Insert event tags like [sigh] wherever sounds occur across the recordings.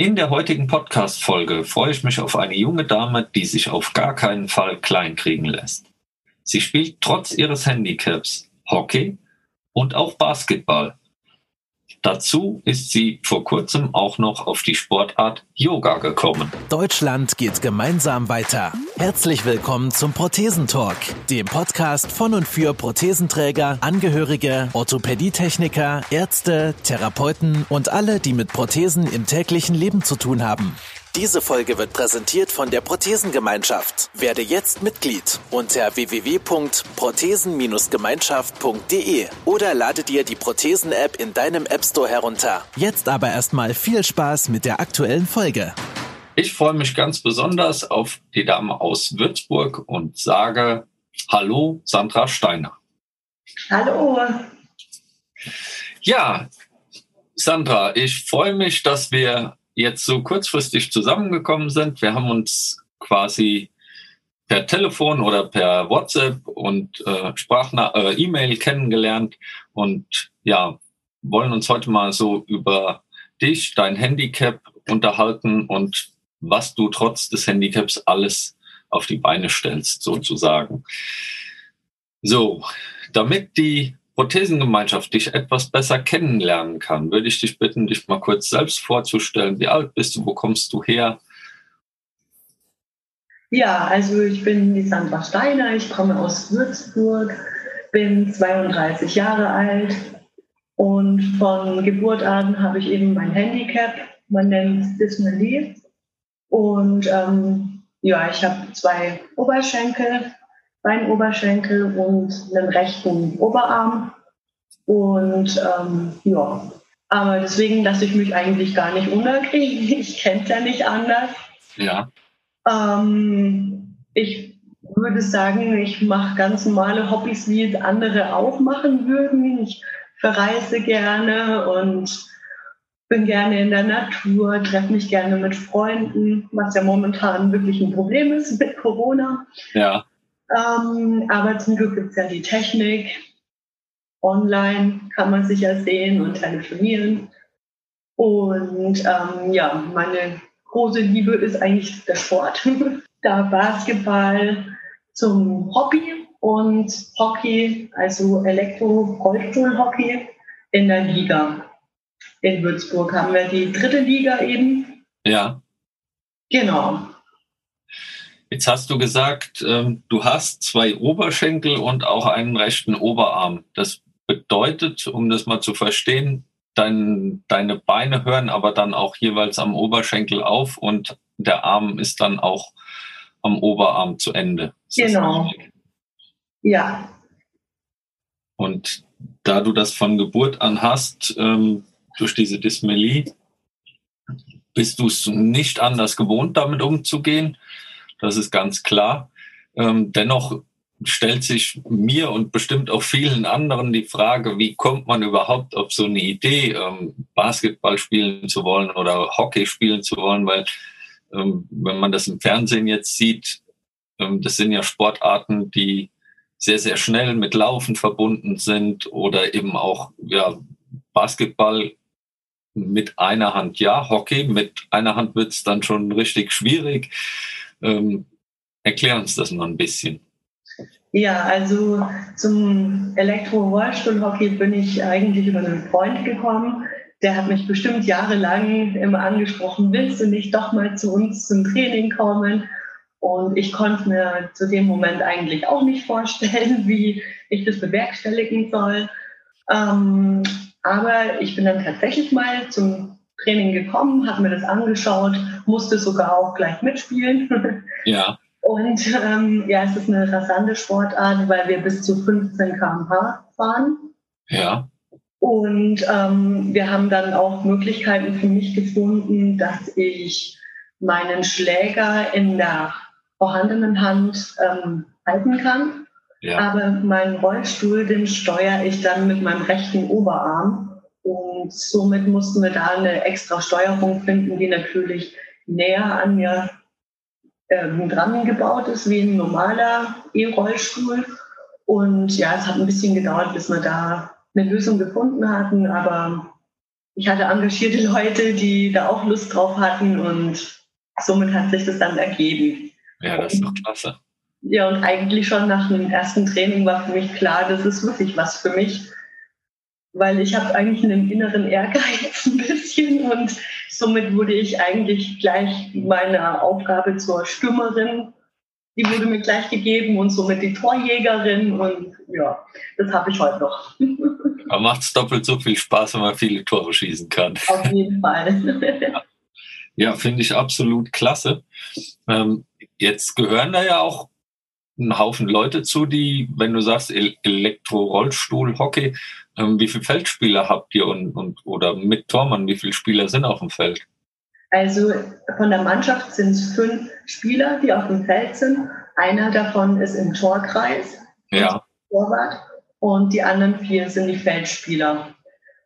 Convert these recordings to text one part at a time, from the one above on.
In der heutigen Podcast-Folge freue ich mich auf eine junge Dame, die sich auf gar keinen Fall kleinkriegen lässt. Sie spielt trotz ihres Handicaps Hockey und auch Basketball. Dazu ist sie vor kurzem auch noch auf die Sportart Yoga gekommen. Deutschland geht gemeinsam weiter. Herzlich willkommen zum Prothesentalk, dem Podcast von und für Prothesenträger, Angehörige, Orthopädietechniker, Ärzte, Therapeuten und alle, die mit Prothesen im täglichen Leben zu tun haben. Diese Folge wird präsentiert von der Prothesengemeinschaft. Werde jetzt Mitglied unter www.prothesen-gemeinschaft.de oder lade dir die Prothesen-App in deinem App Store herunter. Jetzt aber erstmal viel Spaß mit der aktuellen Folge. Ich freue mich ganz besonders auf die Dame aus Würzburg und sage Hallo, Sandra Steiner. Hallo. Ja, Sandra, ich freue mich, dass wir jetzt so kurzfristig zusammengekommen sind. Wir haben uns quasi per Telefon oder per WhatsApp und äh, äh, E-Mail kennengelernt und ja, wollen uns heute mal so über dich, dein Handicap unterhalten und was du trotz des Handicaps alles auf die Beine stellst, sozusagen. So, damit die Prothesengemeinschaft dich etwas besser kennenlernen kann, würde ich dich bitten, dich mal kurz selbst vorzustellen. Wie alt bist du? Wo kommst du her? Ja, also ich bin die Sandra Steiner, ich komme aus Würzburg, bin 32 Jahre alt und von Geburt an habe ich eben mein Handicap, man nennt es Dysmelie. Und ähm, ja, ich habe zwei Oberschenkel, Beinoberschenkel und einen rechten Oberarm. Und ähm, ja, aber deswegen lasse ich mich eigentlich gar nicht unterkriegen. [laughs] Ich kenne es ja nicht anders. Ja. Ähm, ich würde sagen, ich mache ganz normale Hobbys, wie andere auch machen würden. Ich verreise gerne und bin gerne in der Natur, treffe mich gerne mit Freunden, was ja momentan wirklich ein Problem ist mit Corona. Ja. Ähm, aber zum Glück gibt es ja die Technik. Online kann man sich ja sehen und telefonieren. Und ähm, ja, meine große Liebe ist eigentlich der Sport. [laughs] da Basketball zum Hobby und Hockey, also Elektro-Rollstuhl-Hockey in der Liga. In Würzburg haben wir die dritte Liga eben. Ja. Genau. Jetzt hast du gesagt, ähm, du hast zwei Oberschenkel und auch einen rechten Oberarm. Das bedeutet, um das mal zu verstehen, dein, deine Beine hören aber dann auch jeweils am Oberschenkel auf und der Arm ist dann auch am Oberarm zu Ende. Ist genau. Ja. Und da du das von Geburt an hast, ähm, durch diese Dysmelie, bist du es nicht anders gewohnt, damit umzugehen das ist ganz klar. Ähm, dennoch stellt sich mir und bestimmt auch vielen anderen die Frage, wie kommt man überhaupt auf so eine Idee, ähm, Basketball spielen zu wollen oder Hockey spielen zu wollen, weil ähm, wenn man das im Fernsehen jetzt sieht, ähm, das sind ja Sportarten, die sehr, sehr schnell mit Laufen verbunden sind oder eben auch ja, Basketball mit einer Hand, ja, Hockey, mit einer Hand wird es dann schon richtig schwierig. Ähm, erklär uns das mal ein bisschen. Ja, also zum Elektro-Rollstuhl-Hockey bin ich eigentlich über einen Freund gekommen. Der hat mich bestimmt jahrelang immer angesprochen, willst du nicht doch mal zu uns zum Training kommen? Und ich konnte mir zu dem Moment eigentlich auch nicht vorstellen, [laughs] wie ich das bewerkstelligen soll. Ähm, aber ich bin dann tatsächlich mal zum Training gekommen, habe mir das angeschaut, musste sogar auch gleich mitspielen. Ja. Und ähm, ja, es ist eine rasante Sportart, weil wir bis zu 15 km/h fahren. Ja. Und ähm, wir haben dann auch Möglichkeiten für mich gefunden, dass ich meinen Schläger in der vorhandenen Hand ähm, halten kann. Ja. Aber meinen Rollstuhl, den steuere ich dann mit meinem rechten Oberarm. Und somit mussten wir da eine extra Steuerung finden, die natürlich näher an mir ähm, dran gebaut ist, wie ein normaler E-Rollstuhl. Und ja, es hat ein bisschen gedauert, bis wir da eine Lösung gefunden hatten, aber ich hatte engagierte [laughs] Leute, die da auch Lust drauf hatten und somit hat sich das dann ergeben. Ja, das ist doch klasse. Ja, und eigentlich schon nach dem ersten Training war für mich klar, das ist wirklich was für mich, weil ich habe eigentlich einen inneren Ehrgeiz ein bisschen und somit wurde ich eigentlich gleich meiner Aufgabe zur Stürmerin, die wurde mir gleich gegeben und somit die Torjägerin und ja, das habe ich heute noch. [laughs] Aber macht es doppelt so viel Spaß, wenn man viele Tore schießen kann. Auf jeden Fall. ja, ja finde ich absolut klasse. Ähm, jetzt gehören da ja auch ein Haufen Leute zu, die, wenn du sagst, Elektro-Rollstuhl, Hockey, ähm, wie viele Feldspieler habt ihr und, und oder mit Tormann, wie viele Spieler sind auf dem Feld? Also von der Mannschaft sind es fünf Spieler, die auf dem Feld sind. Einer davon ist im Torkreis, ja. Torwart, und die anderen vier sind die Feldspieler.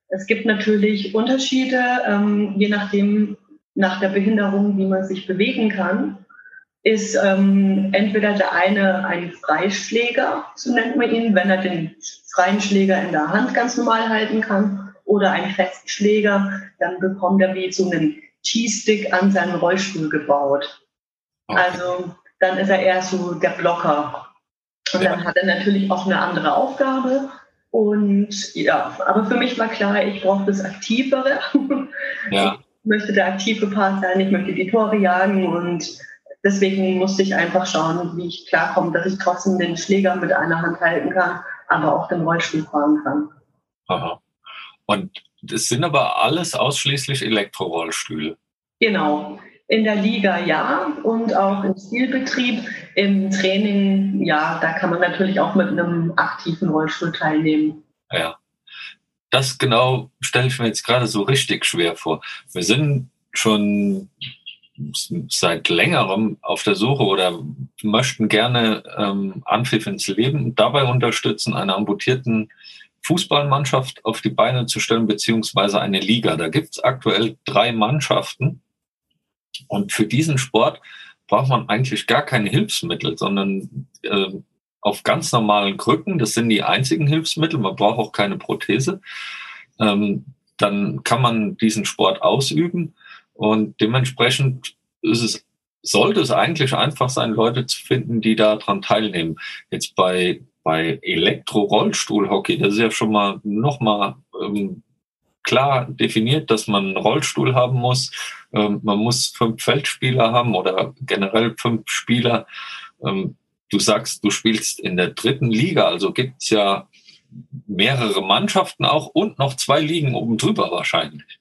Es gibt natürlich Unterschiede, ähm, je nachdem, nach der Behinderung, wie man sich bewegen kann ist ähm, entweder der eine ein Freischläger, so nennt man ihn, wenn er den freien Schläger in der Hand ganz normal halten kann, oder ein Festschläger, dann bekommt er wie so einen T-Stick an seinen Rollstuhl gebaut. Okay. Also dann ist er eher so der Blocker. Und ja. dann hat er natürlich auch eine andere Aufgabe. Und ja, aber für mich war klar, ich brauche das Aktivere. [laughs] Ja. Ich möchte der aktive Part sein, ich möchte die Tore jagen und deswegen musste ich einfach schauen, wie ich klarkomme, dass ich trotzdem den Schläger mit einer Hand halten kann, aber auch den Rollstuhl fahren kann. Aha. Und das sind aber alles ausschließlich Elektrorollstühle. Genau. In der Liga ja und auch im Spielbetrieb. Im Training ja, da kann man natürlich auch mit einem aktiven Rollstuhl teilnehmen. Ja. Das genau stelle ich mir jetzt gerade so richtig schwer vor. Wir sind schon seit längerem auf der Suche oder möchten gerne ähm, Anpfiff ins Leben dabei unterstützen, eine amputierten Fußballmannschaft auf die Beine zu stellen, beziehungsweise eine Liga. Da gibt es aktuell drei Mannschaften. Und für diesen Sport braucht man eigentlich gar keine Hilfsmittel, sondern äh, auf ganz normalen Krücken, das sind die einzigen Hilfsmittel, man braucht auch keine Prothese, ähm, dann kann man diesen Sport ausüben und dementsprechend ist es, sollte es eigentlich einfach sein, Leute zu finden, die daran teilnehmen. Jetzt bei, bei Elektro-Rollstuhl-Hockey, das ist ja schon mal nochmal ähm, klar definiert, dass man einen Rollstuhl haben muss. Ähm, man muss fünf Feldspieler haben oder generell fünf Spieler. Ähm, du sagst, du spielst in der dritten Liga, also gibt's ja mehrere Mannschaften auch und noch zwei Ligen oben drüber wahrscheinlich.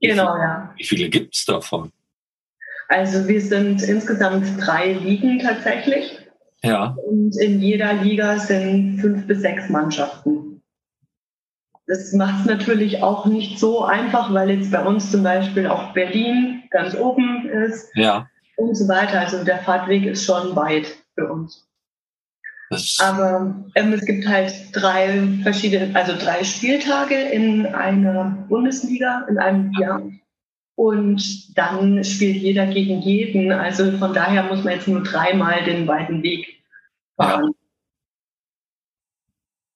Genau, ja. Wie viele gibt es davon? Also wir sind insgesamt drei Ligen tatsächlich. Ja. Und in jeder Liga sind fünf bis sechs Mannschaften. Das macht es natürlich auch nicht so einfach, weil jetzt bei uns zum Beispiel auch Berlin ganz oben ist. Ja. Und so weiter. Also der Fahrtweg ist schon weit für uns. Aber ähm, es gibt halt drei verschiedene, also drei Spieltage in einer Bundesliga in einem Jahr. Und dann spielt jeder gegen jeden. Also von daher muss man jetzt nur dreimal den weiten Weg fahren. Ja.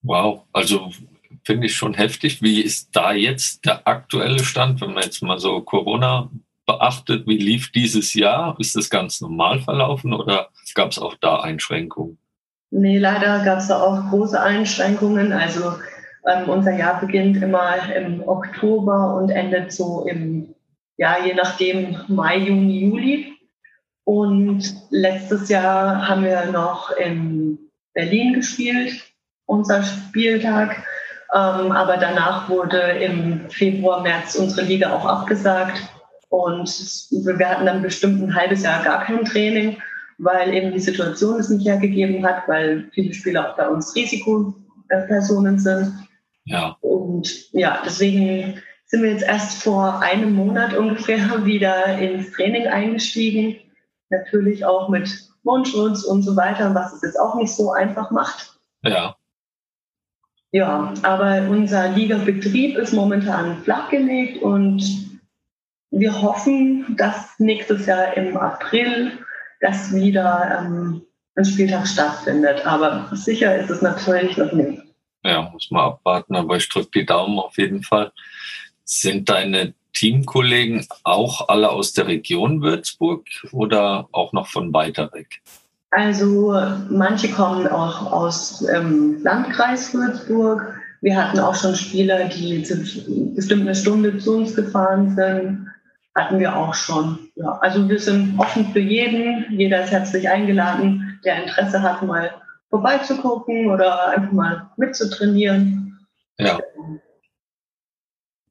Wow, also finde ich schon heftig. Wie ist da jetzt der aktuelle Stand, wenn man jetzt mal so Corona beachtet? Wie lief dieses Jahr? Ist das ganz normal verlaufen oder gab es auch da Einschränkungen? Nee, leider gab es da auch große Einschränkungen. Also ähm, unser Jahr beginnt immer im Oktober und endet so im, ja, je nachdem, Mai, Juni, Juli. Und letztes Jahr haben wir noch in Berlin gespielt, unser Spieltag. Ähm, aber danach wurde im Februar, März unsere Liga auch abgesagt. Und wir hatten dann bestimmt ein halbes Jahr gar kein Training weil eben die Situation es nicht hergegeben hat, weil viele Spieler auch bei uns Risikopersonen sind. Ja. Und ja, deswegen sind wir jetzt erst vor einem Monat ungefähr [laughs] wieder ins Training eingestiegen. Natürlich auch mit Mundschutz und so weiter, was es jetzt auch nicht so einfach macht. Ja. Ja, aber unser Ligabetrieb ist momentan flachgelegt und wir hoffen, dass nächstes Jahr im April dass wieder ähm, ein Spieltag stattfindet. Aber sicher ist es natürlich noch nicht. Ja, muss man abwarten, aber ich drücke die Daumen auf jeden Fall. Sind deine Teamkollegen auch alle aus der Region Würzburg oder auch noch von weiter weg? Also manche kommen auch aus dem ähm, Landkreis Würzburg. Wir hatten auch schon Spieler, die bestimmt eine Stunde zu uns gefahren sind. Hatten wir auch schon. Ja, also wir sind offen für jeden. Jeder ist herzlich eingeladen, der Interesse hat, mal vorbeizugucken oder einfach mal mitzutrainieren. Ja.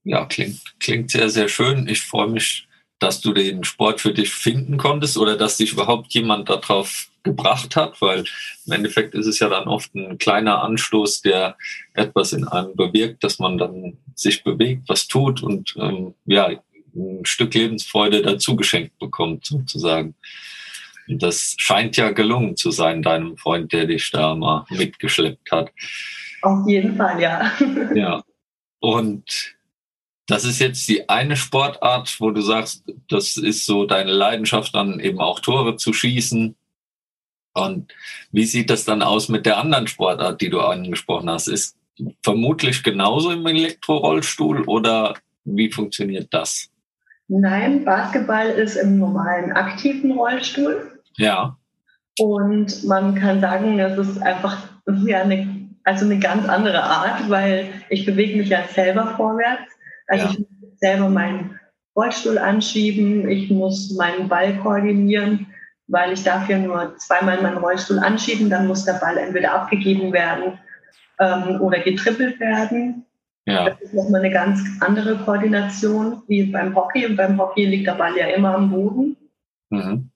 Ja, klingt, klingt sehr, sehr schön. Ich freue mich, dass du den Sport für dich finden konntest oder dass dich überhaupt jemand darauf gebracht hat, weil im Endeffekt ist es ja dann oft ein kleiner Anstoß, der etwas in einem bewirkt, dass man dann sich bewegt, was tut und ähm, ja, ein Stück Lebensfreude dazu geschenkt bekommt, sozusagen. Und das scheint ja gelungen zu sein, deinem Freund, der dich da mal mitgeschleppt hat. Auf jeden Fall, ja. [laughs] Ja. Und das ist jetzt die eine Sportart, wo du sagst, das ist so deine Leidenschaft, dann eben auch Tore zu schießen. Und wie sieht das dann aus mit der anderen Sportart, die du angesprochen hast? Ist vermutlich genauso im Elektrorollstuhl oder wie funktioniert das? Nein, Basketball ist im normalen aktiven Rollstuhl. Ja. Und man kann sagen, das ist einfach ja, eine, also eine ganz andere Art, weil ich bewege mich ja selber vorwärts. Also ja. ich muss selber meinen Rollstuhl anschieben, ich muss meinen Ball koordinieren weil ich darf ja nur zweimal meinen Rollstuhl anschieben, dann muss der Ball entweder abgegeben werden ähm, oder getrippelt werden. Ja. Das ist nochmal eine ganz andere Koordination wie beim Hockey. Und beim Hockey liegt der Ball ja immer am Boden. Mhm.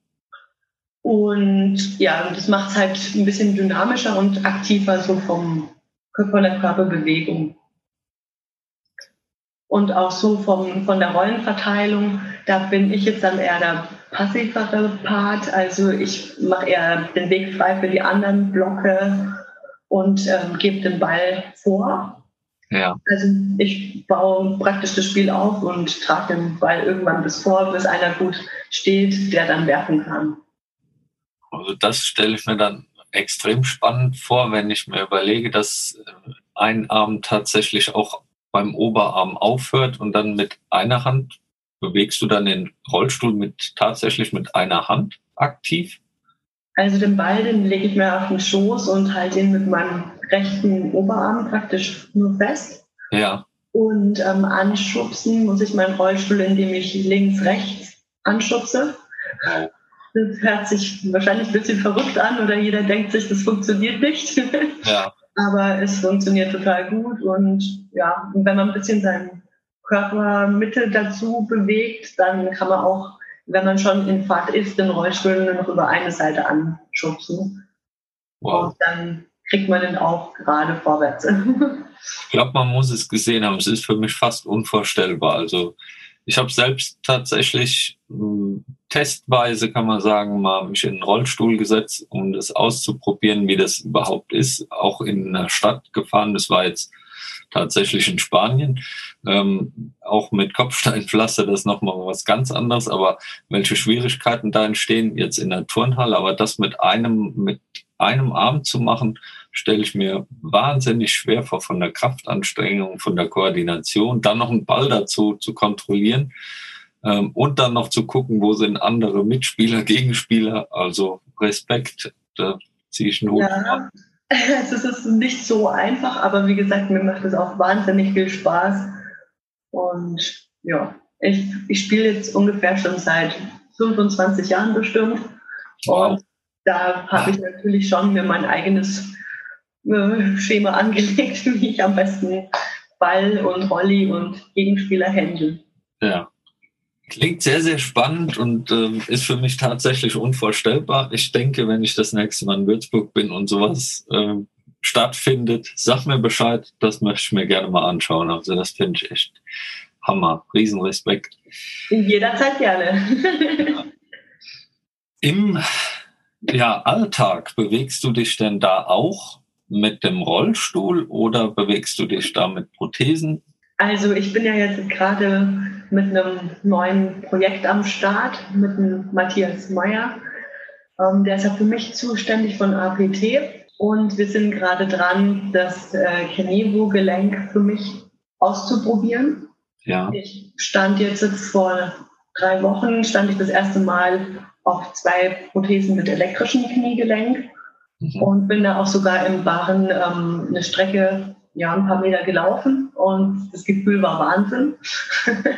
Und ja, das macht es halt ein bisschen dynamischer und aktiver so vom, von der Körperbewegung. Und auch so vom, von der Rollenverteilung, da bin ich jetzt dann eher der passivere Part. Also ich mache eher den Weg frei für die anderen Blocke und ähm, gebe den Ball vor. Ja. Also ich baue praktisch das Spiel auf und trage den Ball irgendwann bis vor, bis einer gut steht, der dann werfen kann. Also das stelle ich mir dann extrem spannend vor, wenn ich mir überlege, dass äh, ein Arm tatsächlich auch beim Oberarm aufhört und dann mit einer Hand bewegst du dann den Rollstuhl mit tatsächlich mit einer Hand aktiv? Also den Ball, den lege ich mir auf den Schoß und halte ihn mit meinem rechten Oberarm praktisch nur fest. Ja. Und ähm, anschubsen muss ich meinen Rollstuhl, indem ich links, rechts anschubse. Das hört sich wahrscheinlich ein bisschen verrückt an oder jeder denkt sich, das funktioniert nicht. Ja. Aber es funktioniert total gut und ja, wenn man ein bisschen seinen Körpermitte dazu bewegt, dann kann man auch, wenn man schon in Fahrt ist, den Rollstuhl nur noch über eine Seite anschubsen. Wow. Und dann kriegt man den auch gerade vorwärts. [laughs] ich glaube, man muss es gesehen haben. Es ist für mich fast unvorstellbar. Also ich habe selbst tatsächlich äh, testweise, kann man sagen, mal mich in einen Rollstuhl gesetzt, um das auszuprobieren, wie das überhaupt ist. Auch in einer Stadt gefahren. Das war jetzt tatsächlich in Spanien. Ähm, auch mit Kopfsteinpflaster, das ist nochmal was ganz anderes, aber welche Schwierigkeiten da entstehen jetzt in der Turnhalle, aber das mit einem, mit einem Arm zu machen, stelle ich mir wahnsinnig schwer vor, von der Kraftanstrengung, von der Koordination, dann noch einen Ball dazu zu kontrollieren ähm, und dann noch zu gucken, wo sind andere Mitspieler, Gegenspieler. Also Respekt, da ziehe ich einen Hut ja. [laughs] Es ist nicht so einfach, aber wie gesagt, mir macht es auch wahnsinnig viel Spaß. Und ja, ich, ich spiele jetzt ungefähr schon seit 25 Jahren bestimmt. Wow. Und da habe ich natürlich schon mir mein eigenes äh, Schema [laughs] angelegt, wie ich am besten Ball und Rolli und Gegenspieler handle. Ja. Klingt sehr, sehr spannend und ähm, ist für mich tatsächlich unvorstellbar. Ich denke, wenn ich das nächste Mal in Würzburg bin und sowas ähm, stattfindet, sag mir Bescheid, das möchte ich mir gerne mal anschauen. Also das finde ich echt Hammer. Riesenrespekt. Jederzeit gerne. [laughs] Im ja, Alltag bewegst du dich denn da auch mit dem Rollstuhl oder bewegst du dich da mit Prothesen? Also ich bin ja jetzt gerade mit einem neuen Projekt am Start, mit dem Matthias Meyer. Ähm, der ist ja für mich zuständig von APT und wir sind gerade dran, das äh, Kenevo-Gelenk für mich auszuprobieren. Ja. Ich stand jetzt vor drei Wochen, stand ich das erste Mal auf zwei Prothesen mit elektrischem Kniegelenk mhm. und bin da auch sogar im Baren ähm, eine Strecke, ja, ein paar Meter gelaufen und das Gefühl war Wahnsinn. [laughs]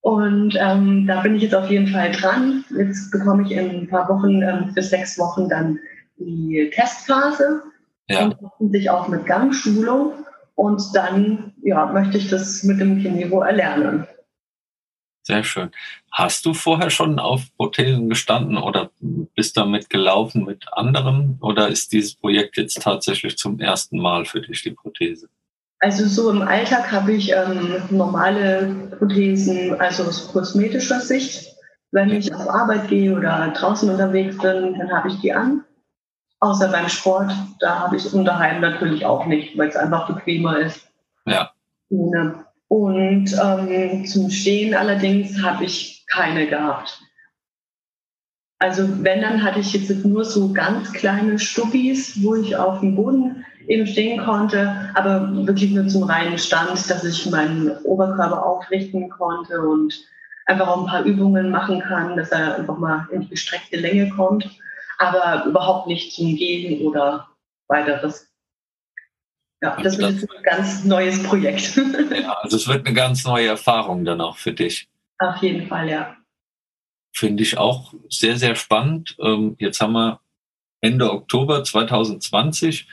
und ähm, da bin ich jetzt auf jeden Fall dran. Jetzt bekomme ich in ein paar Wochen, ähm, für sechs Wochen dann die Testphase ja. und hoffentlich auch mit Gangschulung. Und dann ja, möchte ich das mit dem Kinevo erlernen. Sehr schön. Hast du vorher schon auf Prothesen gestanden oder bist damit gelaufen mit anderen? Oder ist dieses Projekt jetzt tatsächlich zum ersten Mal für dich die Prothese? Also so im Alltag habe ich ähm, normale Prothesen, also aus kosmetischer Sicht. Wenn ich auf Arbeit gehe oder draußen unterwegs bin, dann habe ich die an. Außer beim Sport, da habe ich es unterheim natürlich auch nicht, weil es einfach bequemer ist. Ja. Und ähm, zum Stehen allerdings habe ich keine gehabt. Also wenn, dann hatte ich jetzt nur so ganz kleine Stubbis, wo ich auf dem Boden eben stehen konnte, aber wirklich nur zum reinen Stand, dass ich meinen Oberkörper aufrichten konnte und einfach auch ein paar Übungen machen kann, dass er einfach mal in die gestreckte Länge kommt aber überhaupt nicht zum Gehen oder weiteres. Ja, das also ist ein ganz neues Projekt. [laughs] Ja, also es wird eine ganz neue Erfahrung dann auch für dich. Auf jeden Fall, ja. Finde ich auch sehr, sehr spannend. Ähm, jetzt haben wir Ende Oktober 2020.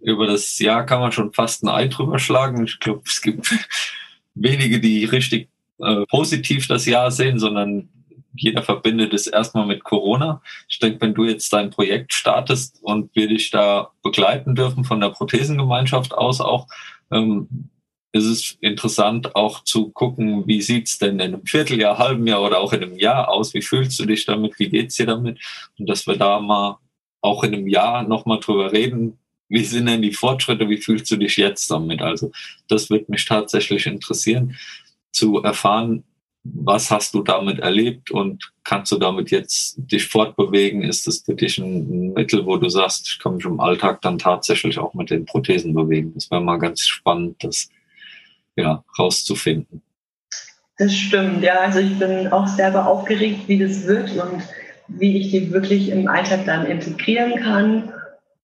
Über das Jahr kann man schon fast ein Ei drüber schlagen. Ich glaube, es gibt [laughs] wenige, die richtig äh, positiv das Jahr sehen, sondern jeder verbindet es erstmal mit Corona. Ich denke, wenn du jetzt dein Projekt startest und wir dich da begleiten dürfen von der Prothesengemeinschaft aus auch, ähm, ist es interessant auch zu gucken, wie sieht's denn in einem Vierteljahr, halben Jahr oder auch in einem Jahr aus? Wie fühlst du dich damit? Wie geht's dir damit? Und dass wir da mal auch in einem Jahr nochmal drüber reden, wie sind denn die Fortschritte? Wie fühlst du dich jetzt damit? Also das wird mich tatsächlich interessieren, zu erfahren, was hast du damit erlebt und kannst du damit jetzt dich fortbewegen? Ist das für dich ein Mittel, wo du sagst, ich kann mich im Alltag dann tatsächlich auch mit den Prothesen bewegen? Das wäre mal ganz spannend, das ja, rauszufinden. Das stimmt, ja. Also ich bin auch selber aufgeregt, wie das wird und wie ich die wirklich im Alltag dann integrieren kann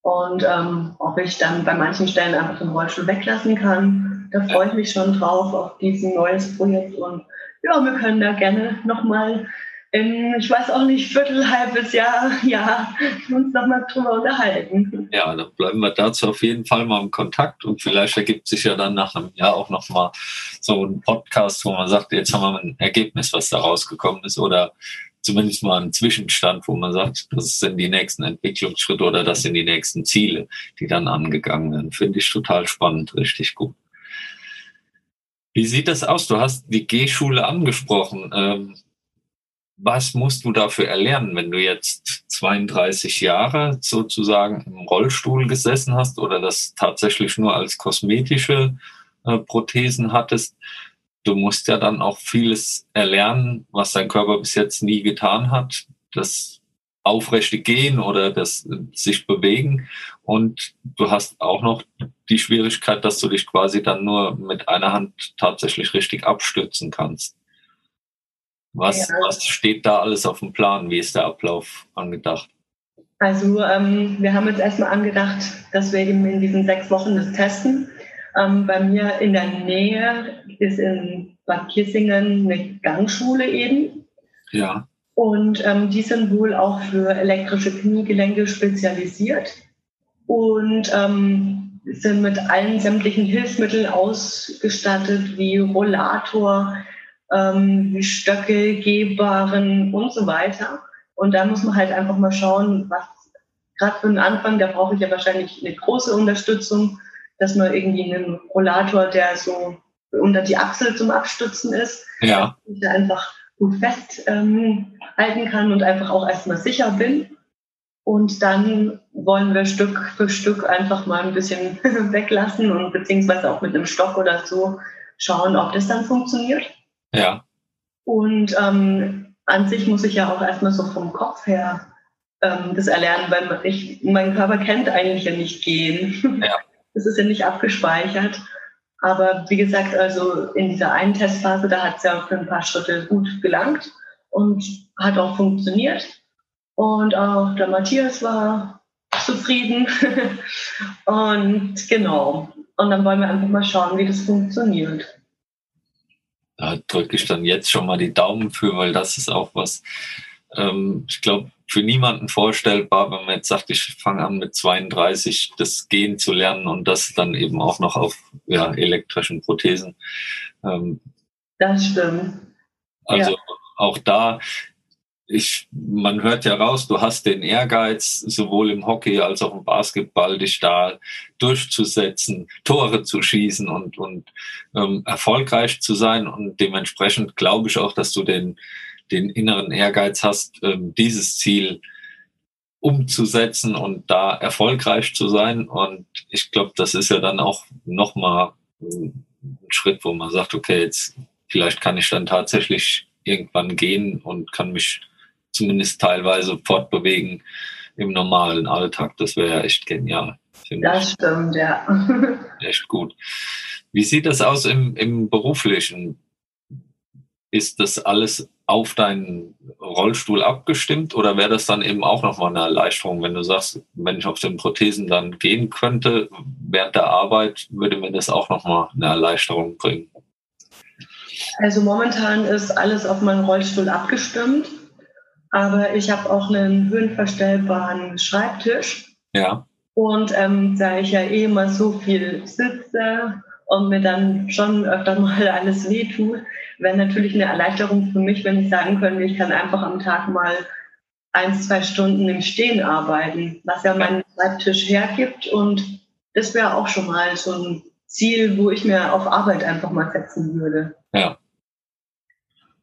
und ähm, ob ich dann bei manchen Stellen einfach den Rollstuhl weglassen kann. Da freue ich mich schon drauf auf dieses neues Projekt und ja, wir können da gerne nochmal in, ich weiß auch nicht, Viertel, halbes Jahr, ja, uns nochmal drüber unterhalten. Ja, dann bleiben wir dazu auf jeden Fall mal im Kontakt und vielleicht ergibt sich ja dann nach einem Jahr auch nochmal so ein Podcast, wo man sagt, jetzt haben wir ein Ergebnis, was da rausgekommen ist oder zumindest mal einen Zwischenstand, wo man sagt, das sind die nächsten Entwicklungsschritte oder das sind die nächsten Ziele, die dann angegangen werden. Finde ich total spannend, richtig gut. Wie sieht das aus? Du hast die G-Schule angesprochen. Ähm, was musst du dafür erlernen, wenn du jetzt 32 Jahre sozusagen im Rollstuhl gesessen hast oder das tatsächlich nur als kosmetische äh, Prothesen hattest? Du musst ja dann auch vieles erlernen, was dein Körper bis jetzt nie getan hat. Das aufrechte Gehen oder das sich bewegen. Und du hast auch noch die Schwierigkeit, dass du dich quasi dann nur mit einer Hand tatsächlich richtig abstützen kannst. Was, ja. was steht da alles auf dem Plan? Wie ist der Ablauf angedacht? Also ähm, wir haben jetzt erstmal angedacht, dass wir eben in diesen sechs Wochen das testen. Ähm, bei mir in der Nähe ist in Bad Kissingen eine Gangschule eben. Ja. Und ähm, die sind wohl auch für elektrische Kniegelenke spezialisiert und ähm, sind mit allen sämtlichen Hilfsmitteln ausgestattet, wie Rollator, ähm, wie Stöcke, Gehbaren und so weiter. Und da muss man halt einfach mal schauen, was gerade für den Anfang, da brauche ich ja wahrscheinlich eine große Unterstützung, dass man irgendwie einen Rollator, der so unter die Achsel zum Abstützen ist, ja. einfach gut festhalten ähm, kann und einfach auch erstmal sicher bin. Und dann wollen wir Stück für Stück einfach mal ein bisschen [laughs] weglassen und beziehungsweise auch mit einem Stock oder so schauen, ob das dann funktioniert. Ja. Und ähm, an sich muss ich ja auch erstmal so vom Kopf her ähm, das erlernen, weil ich, mein Körper kennt eigentlich ja nicht gehen. Ja. [laughs] Das ist ja nicht abgespeichert. Aber wie gesagt, also in dieser einen Testphase, da hat es ja für ein paar Schritte gut gelangt und hat auch funktioniert. Und auch der Matthias war zufrieden. [laughs] und genau. Und dann wollen wir einfach mal schauen, wie das funktioniert. Da drücke ich dann jetzt schon mal die Daumen für, weil das ist auch was, ähm, ich glaube, für niemanden vorstellbar, wenn man jetzt sagt, ich fange an mit 32 das Gehen zu lernen und das dann eben auch noch auf ja, elektrischen Prothesen. Ähm, das stimmt. Also ja. auch da, ich, man hört ja raus, du hast den Ehrgeiz, sowohl im Hockey als auch im Basketball, dich da durchzusetzen, Tore zu schießen und, und ähm, erfolgreich zu sein. Und dementsprechend glaube ich auch, dass du den den inneren Ehrgeiz hast, ähm, dieses Ziel umzusetzen und da erfolgreich zu sein. Und ich glaube, das ist ja dann auch nochmal ein Schritt, wo man sagt, okay, jetzt vielleicht kann ich dann tatsächlich irgendwann gehen und kann mich zumindest teilweise fortbewegen im normalen Alltag. Das wäre ja echt genial. Das stimmt, ja. [laughs] echt gut. Wie sieht das aus im, im beruflichen? Ist das alles auf deinen Rollstuhl abgestimmt oder wäre das dann eben auch nochmal eine Erleichterung, wenn du sagst, wenn ich auf den Prothesen dann gehen könnte während der Arbeit, würde mir das auch nochmal eine Erleichterung bringen? Also momentan ist alles auf meinen Rollstuhl abgestimmt, aber ich habe auch einen höhenverstellbaren Schreibtisch. Ja. Und ähm, da ich ja eh immer so viel sitze und mir dann schon öfter [laughs] mal alles wehtut, wäre natürlich eine Erleichterung für mich, wenn ich sagen könnte, ich kann einfach am Tag mal ein, zwei Stunden im Stehen arbeiten, was ja mein Schreibtisch hergibt. Und das wäre auch schon mal so ein Ziel, wo ich mir auf Arbeit einfach mal setzen würde. Ja.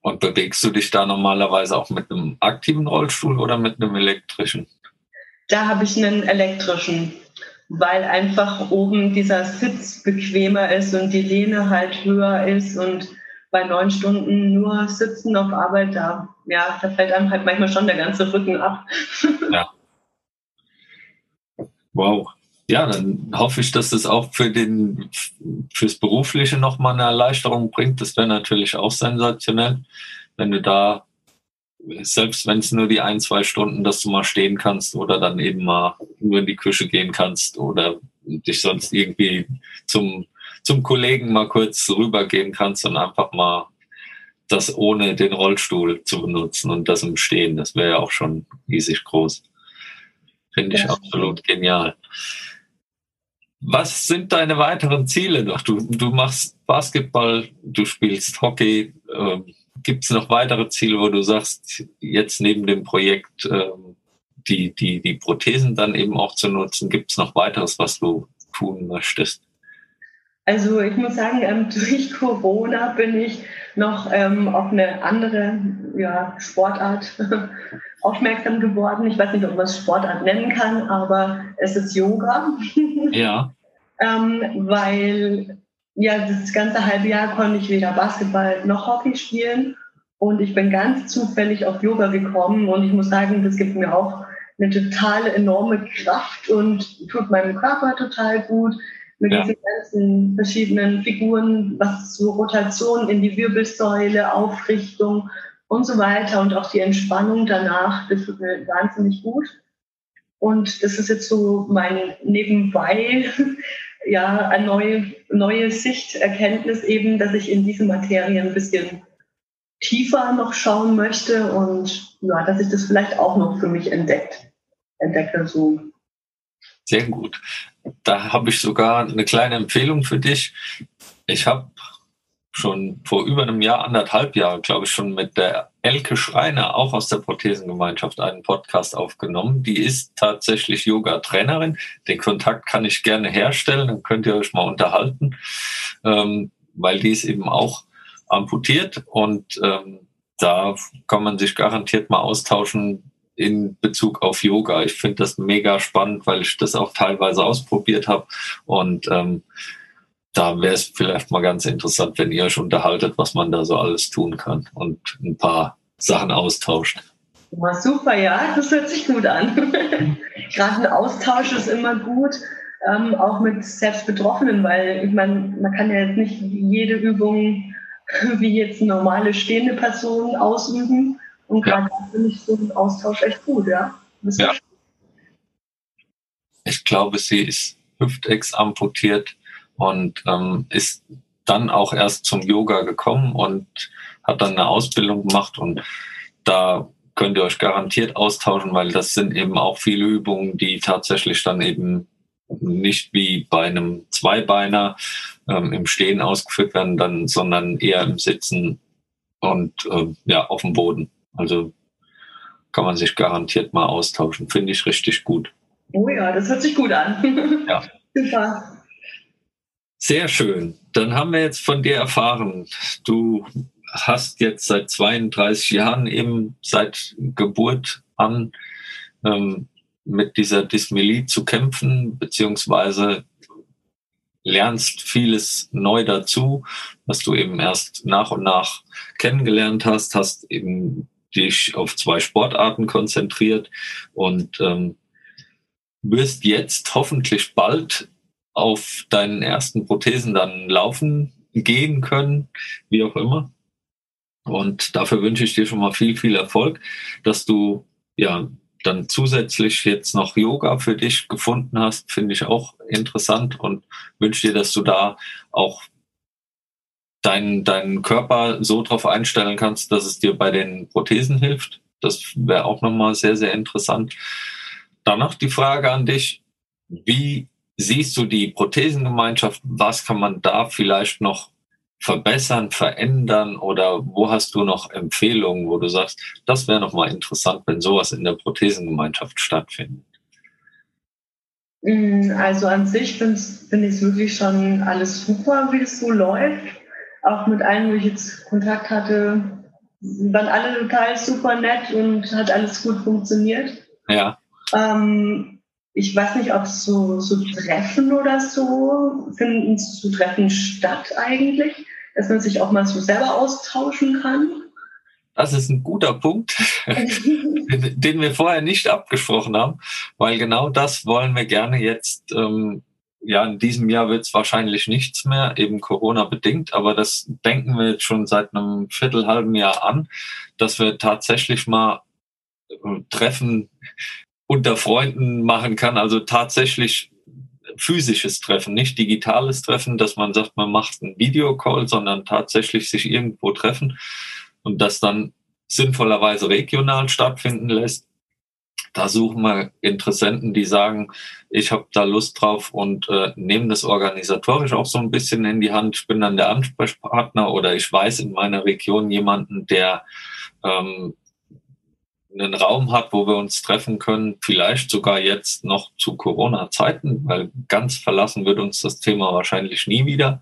Und bewegst du dich da normalerweise auch mit einem aktiven Rollstuhl oder mit einem elektrischen? Da habe ich einen elektrischen, weil einfach oben dieser Sitz bequemer ist und die Lehne halt höher ist und bei neun Stunden nur sitzen auf Arbeit, da, ja, da fällt einem halt manchmal schon der ganze Rücken ab. ja. Wow. Ja, dann hoffe ich, dass das auch für den, fürs Berufliche nochmal eine Erleichterung bringt. Das wäre natürlich auch sensationell, wenn du da, selbst wenn es nur die ein, zwei Stunden, dass du mal stehen kannst oder dann eben mal nur in die Küche gehen kannst oder dich sonst irgendwie zum zum Kollegen mal kurz rübergehen kannst und einfach mal das ohne den Rollstuhl zu benutzen und das im Stehen. Das wäre ja auch schon riesig groß. Finde ich absolut genial. Was sind deine weiteren Ziele noch? Du, du machst Basketball, du spielst Hockey. Ähm, Gibt es noch weitere Ziele, wo du sagst, jetzt neben dem Projekt ähm, die, die, die Prothesen dann eben auch zu nutzen? Gibt es noch weiteres, was du tun möchtest? Also ich muss sagen, ähm, [laughs] durch Corona bin ich noch ähm, auf eine andere ja, Sportart [laughs] aufmerksam geworden. Ich weiß nicht, ob man es Sportart nennen kann, aber es ist Yoga. [laughs] Ja. Ähm, weil ja, das ganze halbe Jahr konnte ich weder Basketball noch Hockey spielen. Und ich bin ganz zufällig auf Yoga gekommen und ich muss sagen, das gibt mir auch eine totale enorme Kraft und tut meinem Körper total gut mit ja. diesen ganzen verschiedenen Figuren, was so Rotation in die Wirbelsäule, Aufrichtung und so weiter und auch die Entspannung danach, das tut mir wahnsinnig gut. Und das ist jetzt so mein nebenbei, ja, eine neue, neue Sicht, Erkenntnis eben, dass ich in diese Materie ein bisschen tiefer noch schauen möchte und ja, dass ich das vielleicht auch noch für mich entdeckt, entdecke, so sehr gut. Da habe ich sogar eine kleine Empfehlung für dich. Ich habe schon vor über einem Jahr, anderthalb Jahren, glaube ich, schon mit der Elke Schreiner, auch aus der Prothesengemeinschaft, einen Podcast aufgenommen. Die ist tatsächlich Yoga-Trainerin. Den Kontakt kann ich gerne herstellen, dann könnt ihr euch mal unterhalten, ähm, weil die ist eben auch amputiert und ähm, da kann man sich garantiert mal austauschen, in Bezug auf Yoga. Ich finde das mega spannend, weil ich das auch teilweise ausprobiert habe. Und ähm, da wäre es vielleicht mal ganz interessant, wenn ihr euch unterhaltet, was man da so alles tun kann und ein paar Sachen austauscht. Ja, super, ja, das hört sich gut an. [laughs] Gerade ein Austausch ist immer gut. ähm, auch mit Selbstbetroffenen, weil ich meine, man kann ja jetzt nicht jede Übung [laughs] wie jetzt eine normale stehende Person ausüben. Und gerade ja. finde ich so einen Austausch echt gut, ja. ja. Ich glaube, sie ist Hüftex amputiert und ähm, ist dann auch erst zum Yoga gekommen und hat dann eine Ausbildung gemacht und da könnt ihr euch garantiert austauschen, weil das sind eben auch viele Übungen, die tatsächlich dann eben nicht wie bei einem Zweibeiner ähm, im Stehen ausgeführt werden, dann, sondern eher im Sitzen und äh, ja auf dem Boden. Also kann man sich garantiert mal austauschen. Finde ich richtig gut. Oh ja, das hört sich gut an. Ja. [laughs] Super. Sehr schön. Dann haben wir jetzt von dir erfahren, du hast jetzt seit 32 Jahren eben seit Geburt an ähm, mit dieser Dysmelie zu kämpfen, beziehungsweise lernst vieles neu dazu, was du eben erst nach und nach kennengelernt hast, hast eben dich auf zwei Sportarten konzentriert und ähm, wirst jetzt hoffentlich bald auf deinen ersten Prothesen dann laufen gehen können, wie auch immer. Und dafür wünsche ich dir schon mal viel, viel Erfolg, dass du ja dann zusätzlich jetzt noch Yoga für dich gefunden hast, finde ich auch interessant und wünsche dir, dass du da auch deinen, deinen Körper so drauf einstellen kannst, dass es dir bei den Prothesen hilft. Das wäre auch nochmal sehr, sehr interessant. Dann noch die Frage an dich, wie siehst du die Prothesengemeinschaft? Was kann man da vielleicht noch verbessern, verändern oder wo hast du noch Empfehlungen, wo du sagst, das wäre noch mal interessant, wenn sowas in der Prothesengemeinschaft stattfindet? Mm, also an sich finde find ich es wirklich schon alles super, wie es so läuft. Auch mit allen, wo ich jetzt Kontakt hatte, waren alle total super nett und hat alles gut funktioniert. Ja. Ähm, ich weiß nicht, ob so, so Treffen oder so finden so Treffen statt eigentlich dass man sich auch mal so selber austauschen kann? Das ist ein guter Punkt, [laughs] den wir vorher nicht abgesprochen haben, weil genau das wollen wir gerne jetzt. Ähm, ja, in diesem Jahr wird es wahrscheinlich nichts mehr, eben Corona bedingt, aber das denken wir jetzt schon seit einem Viertel, halben Jahr an, dass wir tatsächlich mal äh, Treffen unter Freunden machen kann, also tatsächlich physisches Treffen, nicht digitales Treffen, dass man sagt, man macht einen Videocall, sondern tatsächlich sich irgendwo treffen und das dann sinnvollerweise regional stattfinden lässt. Da suchen wir Interessenten, die sagen, ich habe da Lust drauf und äh, nehmen das organisatorisch auch so ein bisschen in die Hand. Ich bin dann der Ansprechpartner oder ich weiß in meiner Region jemanden, der ähm, einen Raum hat, wo wir uns treffen können, vielleicht sogar jetzt noch zu Corona-Zeiten, weil ganz verlassen wird uns das Thema wahrscheinlich nie wieder.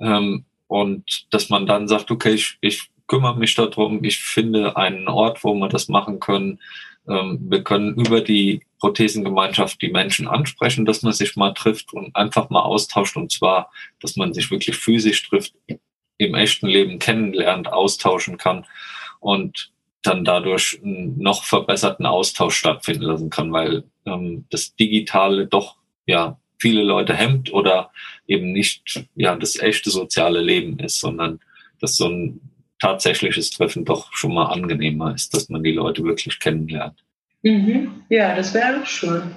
Ähm, und dass man dann sagt, okay, ich, ich kümmere mich darum, ich finde einen Ort, wo wir das machen können. Ähm, wir können über die Prothesengemeinschaft die Menschen ansprechen, dass man sich mal trifft und einfach mal austauscht. Und zwar, dass man sich wirklich physisch trifft, im echten Leben kennenlernt, austauschen kann. Und dann dadurch einen noch verbesserten Austausch stattfinden lassen kann, weil ähm, das Digitale doch ja viele Leute hemmt oder eben nicht ja das echte soziale Leben ist, sondern dass so ein tatsächliches Treffen doch schon mal angenehmer ist, dass man die Leute wirklich kennenlernt. Mhm. Ja, das wäre auch schön.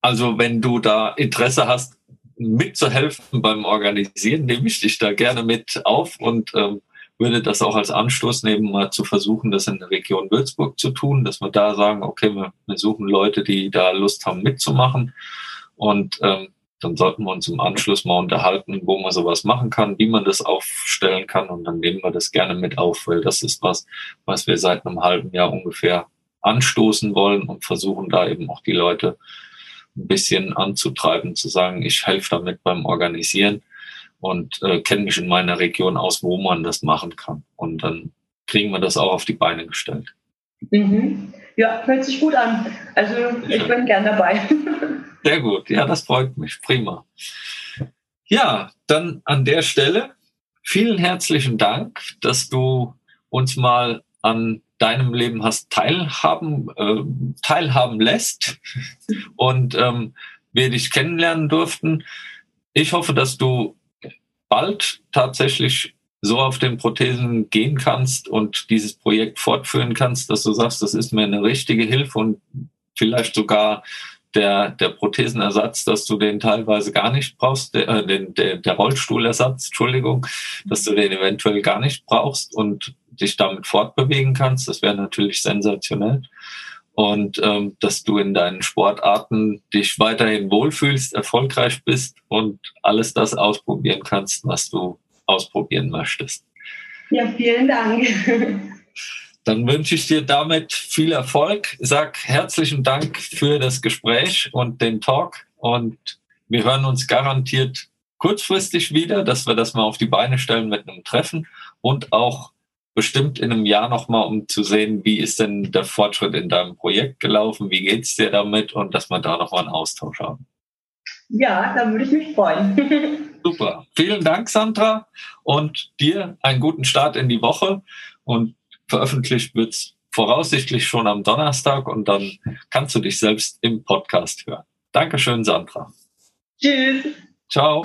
Also wenn du da Interesse hast, mitzuhelfen beim Organisieren, nehme ich dich da gerne mit auf und ähm, würde das auch als Anstoß nehmen, mal zu versuchen, das in der Region Würzburg zu tun, dass wir da sagen, okay, wir, wir suchen Leute, die da Lust haben mitzumachen. Und ähm, dann sollten wir uns im Anschluss mal unterhalten, wo man sowas machen kann, wie man das aufstellen kann. Und dann nehmen wir das gerne mit auf, weil das ist was, was wir seit einem halben Jahr ungefähr anstoßen wollen und versuchen da eben auch die Leute ein bisschen anzutreiben, zu sagen, ich helfe damit beim Organisieren und äh, kenne mich in meiner Region aus, wo man das machen kann. Und dann kriegen wir das auch auf die Beine gestellt. Mhm. Ja, hört sich gut an. Also ich ja. bin gern dabei. Sehr gut, ja, das freut mich. Prima. Ja, dann an der Stelle vielen herzlichen Dank, dass du uns mal an deinem Leben hast teilhaben, äh, teilhaben lässt und ähm, wir dich kennenlernen durften. Ich hoffe, dass du bald tatsächlich so auf den Prothesen gehen kannst und dieses Projekt fortführen kannst, dass du sagst, das ist mir eine richtige Hilfe und vielleicht sogar der, der Prothesenersatz, dass du den teilweise gar nicht brauchst, der, äh, den, der, der Rollstuhlersatz, Entschuldigung, dass du den eventuell gar nicht brauchst und dich damit fortbewegen kannst. Das wäre natürlich sensationell. Und ähm, dass du in deinen Sportarten dich weiterhin wohlfühlst, erfolgreich bist und alles das ausprobieren kannst, was du ausprobieren möchtest. Ja, vielen Dank. Dann wünsche ich dir damit viel Erfolg. Sag herzlichen Dank für das Gespräch und den Talk. Und wir hören uns garantiert kurzfristig wieder, dass wir das mal auf die Beine stellen mit einem Treffen und auch bestimmt in einem Jahr nochmal, um zu sehen, wie ist denn der Fortschritt in deinem Projekt gelaufen, wie geht's dir damit und dass wir da nochmal einen Austausch haben. Ja, da würde ich mich freuen. [laughs] Super. Vielen Dank, Sandra. Und dir einen guten Start in die Woche. Und veröffentlicht wird es voraussichtlich schon am Donnerstag und dann kannst du dich selbst im Podcast hören. Dankeschön, Sandra. Tschüss. Ciao.